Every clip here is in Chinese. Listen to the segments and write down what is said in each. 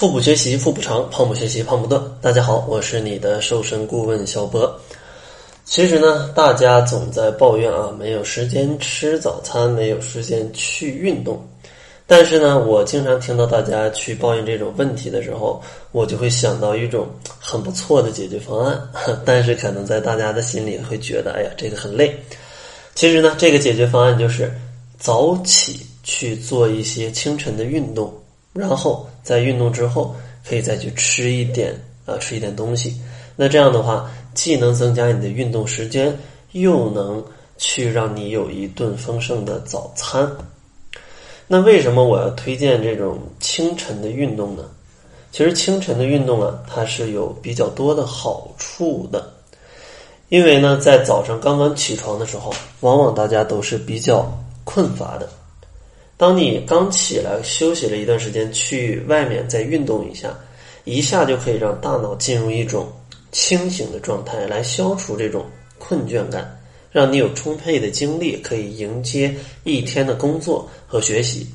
腹部学习腹部长，胖不学习胖不断。大家好，我是你的瘦身顾问小博。其实呢，大家总在抱怨啊，没有时间吃早餐，没有时间去运动。但是呢，我经常听到大家去抱怨这种问题的时候，我就会想到一种很不错的解决方案。但是可能在大家的心里会觉得，哎呀，这个很累。其实呢，这个解决方案就是早起去做一些清晨的运动。然后在运动之后，可以再去吃一点啊，吃一点东西。那这样的话，既能增加你的运动时间，又能去让你有一顿丰盛的早餐。那为什么我要推荐这种清晨的运动呢？其实清晨的运动啊，它是有比较多的好处的。因为呢，在早上刚刚起床的时候，往往大家都是比较困乏的。当你刚起来休息了一段时间，去外面再运动一下，一下就可以让大脑进入一种清醒的状态，来消除这种困倦感，让你有充沛的精力可以迎接一天的工作和学习。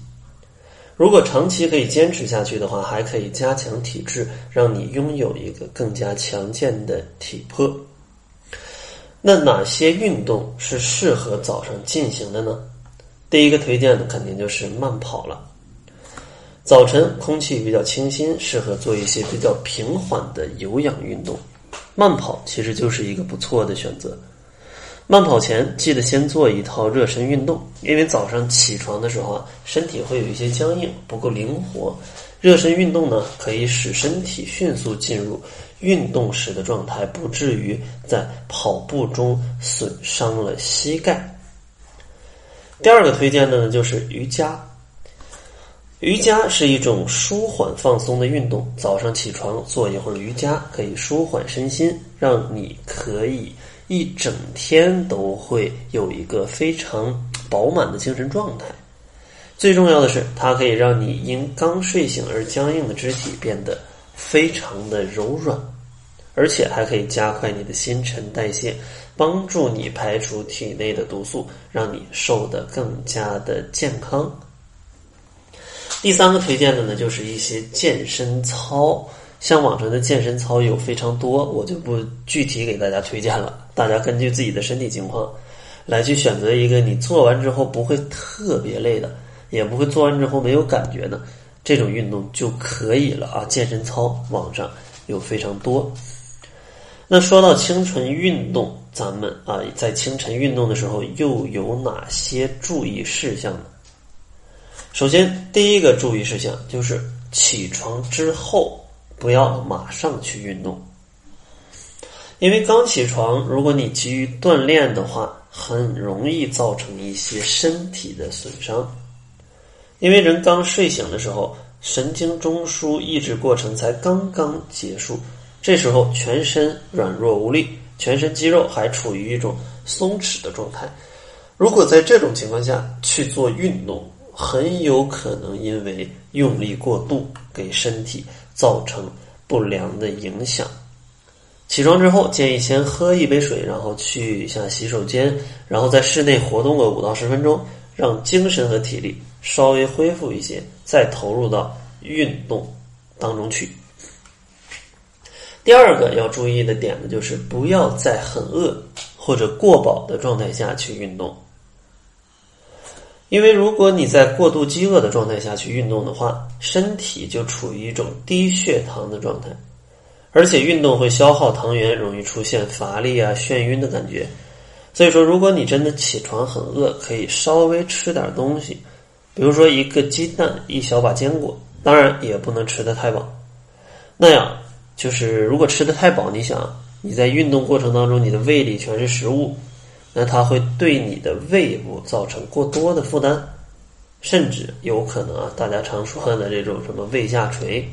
如果长期可以坚持下去的话，还可以加强体质，让你拥有一个更加强健的体魄。那哪些运动是适合早上进行的呢？第一个推荐的肯定就是慢跑了。早晨空气比较清新，适合做一些比较平缓的有氧运动。慢跑其实就是一个不错的选择。慢跑前记得先做一套热身运动，因为早上起床的时候啊，身体会有一些僵硬，不够灵活。热身运动呢，可以使身体迅速进入运动时的状态，不至于在跑步中损伤了膝盖。第二个推荐的呢，就是瑜伽。瑜伽是一种舒缓放松的运动。早上起床做一会儿瑜伽，可以舒缓身心，让你可以一整天都会有一个非常饱满的精神状态。最重要的是，它可以让你因刚睡醒而僵硬的肢体变得非常的柔软，而且还可以加快你的新陈代谢。帮助你排除体内的毒素，让你瘦得更加的健康。第三个推荐的呢，就是一些健身操，像网上的健身操有非常多，我就不具体给大家推荐了。大家根据自己的身体情况来去选择一个你做完之后不会特别累的，也不会做完之后没有感觉的这种运动就可以了啊！健身操网上有非常多。那说到清晨运动，咱们啊在清晨运动的时候又有哪些注意事项呢？首先，第一个注意事项就是起床之后不要马上去运动，因为刚起床，如果你急于锻炼的话，很容易造成一些身体的损伤。因为人刚睡醒的时候，神经中枢抑制过程才刚刚结束。这时候全身软弱无力，全身肌肉还处于一种松弛的状态。如果在这种情况下去做运动，很有可能因为用力过度，给身体造成不良的影响。起床之后，建议先喝一杯水，然后去一下洗手间，然后在室内活动个五到十分钟，让精神和体力稍微恢复一些，再投入到运动当中去。第二个要注意的点呢，就是不要在很饿或者过饱的状态下去运动，因为如果你在过度饥饿的状态下去运动的话，身体就处于一种低血糖的状态，而且运动会消耗糖原，容易出现乏力啊、眩晕的感觉。所以说，如果你真的起床很饿，可以稍微吃点东西，比如说一个鸡蛋、一小把坚果，当然也不能吃的太饱，那样。就是如果吃的太饱，你想你在运动过程当中，你的胃里全是食物，那它会对你的胃部造成过多的负担，甚至有可能啊，大家常说的这种什么胃下垂。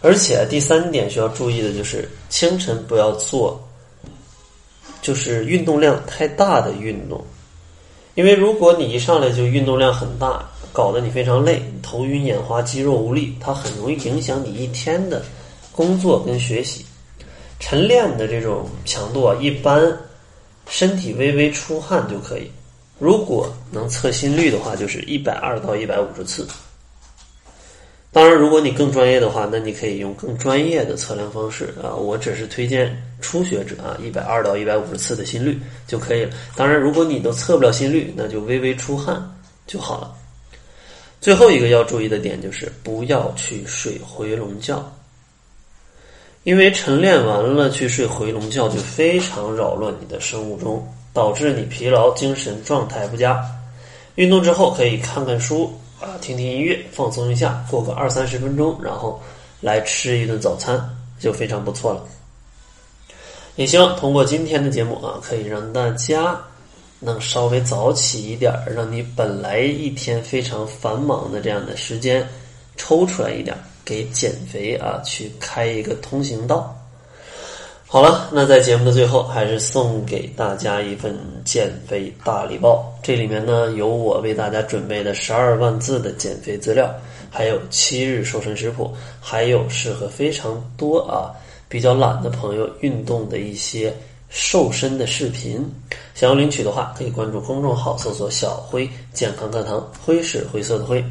而且第三点需要注意的就是清晨不要做，就是运动量太大的运动，因为如果你一上来就运动量很大，搞得你非常累，头晕眼花，肌肉无力，它很容易影响你一天的。工作跟学习，晨练的这种强度啊，一般身体微微出汗就可以。如果能测心率的话，就是一百二到一百五十次。当然，如果你更专业的话，那你可以用更专业的测量方式啊。我只是推荐初学者啊，一百二到一百五十次的心率就可以了。当然，如果你都测不了心率，那就微微出汗就好了。最后一个要注意的点就是不要去睡回笼觉，因为晨练完了去睡回笼觉就非常扰乱你的生物钟，导致你疲劳、精神状态不佳。运动之后可以看看书。啊，听听音乐，放松一下，过个二三十分钟，然后来吃一顿早餐，就非常不错了。也希望通过今天的节目啊，可以让大家能稍微早起一点，让你本来一天非常繁忙的这样的时间抽出来一点，给减肥啊去开一个通行道。好了，那在节目的最后，还是送给大家一份减肥大礼包。这里面呢，有我为大家准备的十二万字的减肥资料，还有七日瘦身食谱，还有适合非常多啊比较懒的朋友运动的一些瘦身的视频。想要领取的话，可以关注公众号，搜索“小辉健康课堂”，灰是灰色的灰。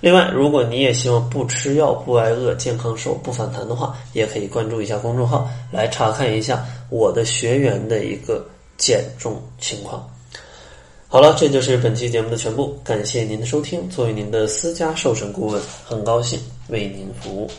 另外，如果你也希望不吃药、不挨饿、健康瘦、不反弹的话，也可以关注一下公众号，来查看一下我的学员的一个减重情况。好了，这就是本期节目的全部，感谢您的收听。作为您的私家瘦身顾问，很高兴为您服务。